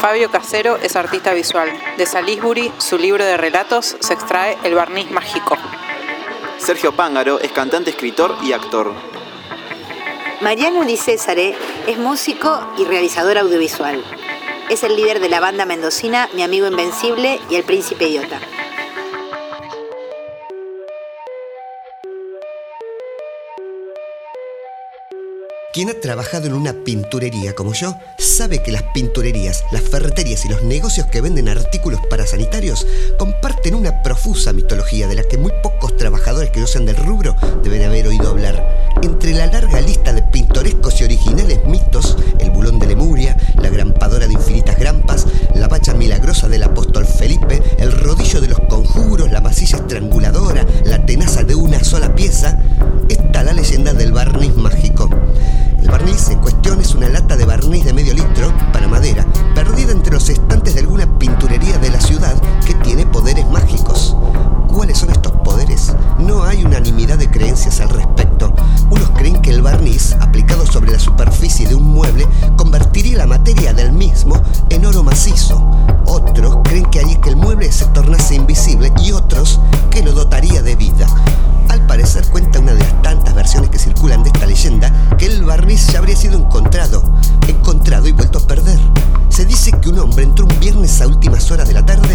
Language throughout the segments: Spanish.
Fabio Casero es artista visual. De Salisbury, su libro de relatos, se extrae El barniz mágico. Sergio Pángaro es cantante, escritor y actor. Mariano Di Césare es músico y realizador audiovisual. Es el líder de la banda mendocina Mi Amigo Invencible y El Príncipe Idiota. Quien ha trabajado en una pinturería como yo sabe que las pinturerías, las ferreterías y los negocios que venden artículos para sanitarios comparten una profusa mitología de la que muy pocos trabajadores que no sean del rubro deben haber oído hablar. Entre la larga lista de pintorescos y originales mitos, el bulón de Lemuria, la grampadora de infinitas grampas, la bacha milagrosa del apóstol Felipe, el rodillo de los conjuros, la masilla estranguladora, la tenaza de una sola pieza, hay unanimidad de creencias al respecto. Unos creen que el barniz, aplicado sobre la superficie de un mueble, convertiría la materia del mismo en oro macizo. Otros creen que haría que el mueble se tornase invisible y otros que lo dotaría de vida. Al parecer cuenta una de las tantas versiones que circulan de esta leyenda que el barniz ya habría sido encontrado, encontrado y vuelto a perder. Se dice que un hombre entró un viernes a últimas horas de la tarde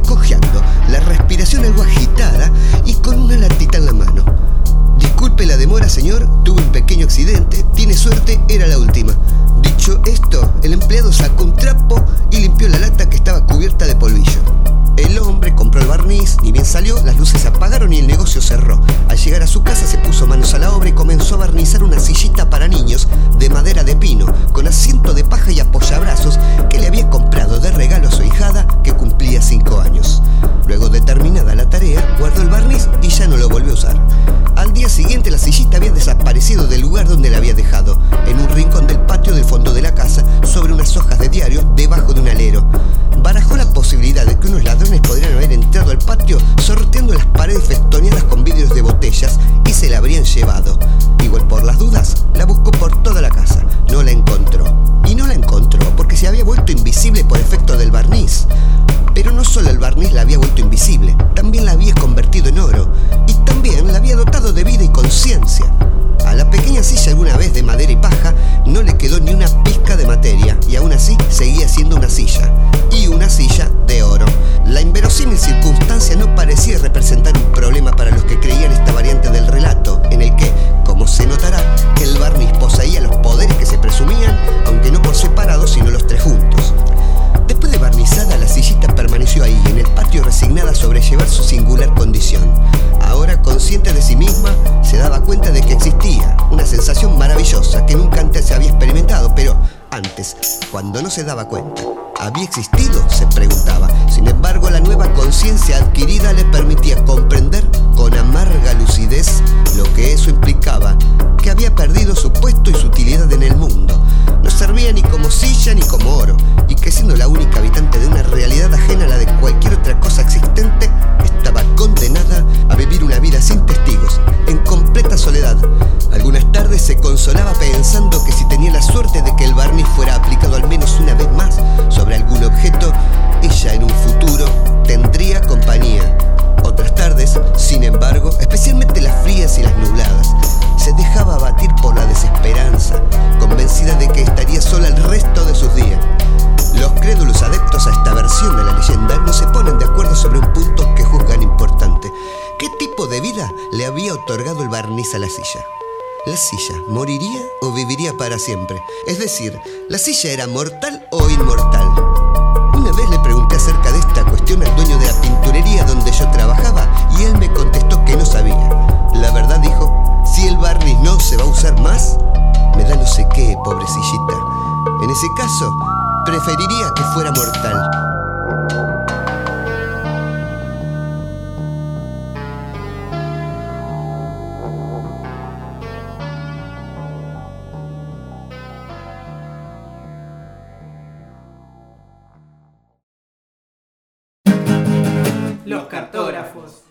cojeando, la respiración algo agitada y con una latita en la mano. Disculpe la demora, señor, tuve un pequeño accidente, tiene suerte, era la última. Dicho esto, el empleado sacó un trapo y limpió la lata que estaba cubierta de polvillo. El hombre compró el barniz, ni bien salió, las luces se apagaron y el negocio cerró. Al llegar a su casa se puso manos a la obra y comenzó a barnizar una sillita había vuelto invisible por efecto del barniz. Pero no solo el barniz la había vuelto invisible, también la había convertido en oro y también la había dotado de vida y conciencia. A la pequeña silla alguna vez de madera y paja no le quedó ni una pizca de materia y aún así seguía siendo una silla. Y una silla de oro. La inverosímil circunstancia no parecía representar un problema para los que creían esta variante del De sí misma, se daba cuenta de que existía una sensación maravillosa que nunca antes se había experimentado, pero antes, cuando no se daba cuenta, ¿había existido? se preguntaba. Sin embargo, la nueva conciencia adquirida le permitía comprender con amarga lucidez lo que eso implicaba, que había perdido su puesto y su utilidad en el mundo. No servía ni como silla ni como oro, y que siendo la única habitante de una se ponen de acuerdo sobre un punto que juzgan importante. ¿Qué tipo de vida le había otorgado el barniz a la silla? ¿La silla moriría o viviría para siempre? Es decir, ¿la silla era mortal o inmortal? Una vez le pregunté acerca de esta cuestión al dueño de la pinturería donde yo trabajaba y él me contestó que no sabía. La verdad dijo, si el barniz no se va a usar más, me da no sé qué, pobrecillita. En ese caso, preferiría que fuera mortal. Los cartógrafos.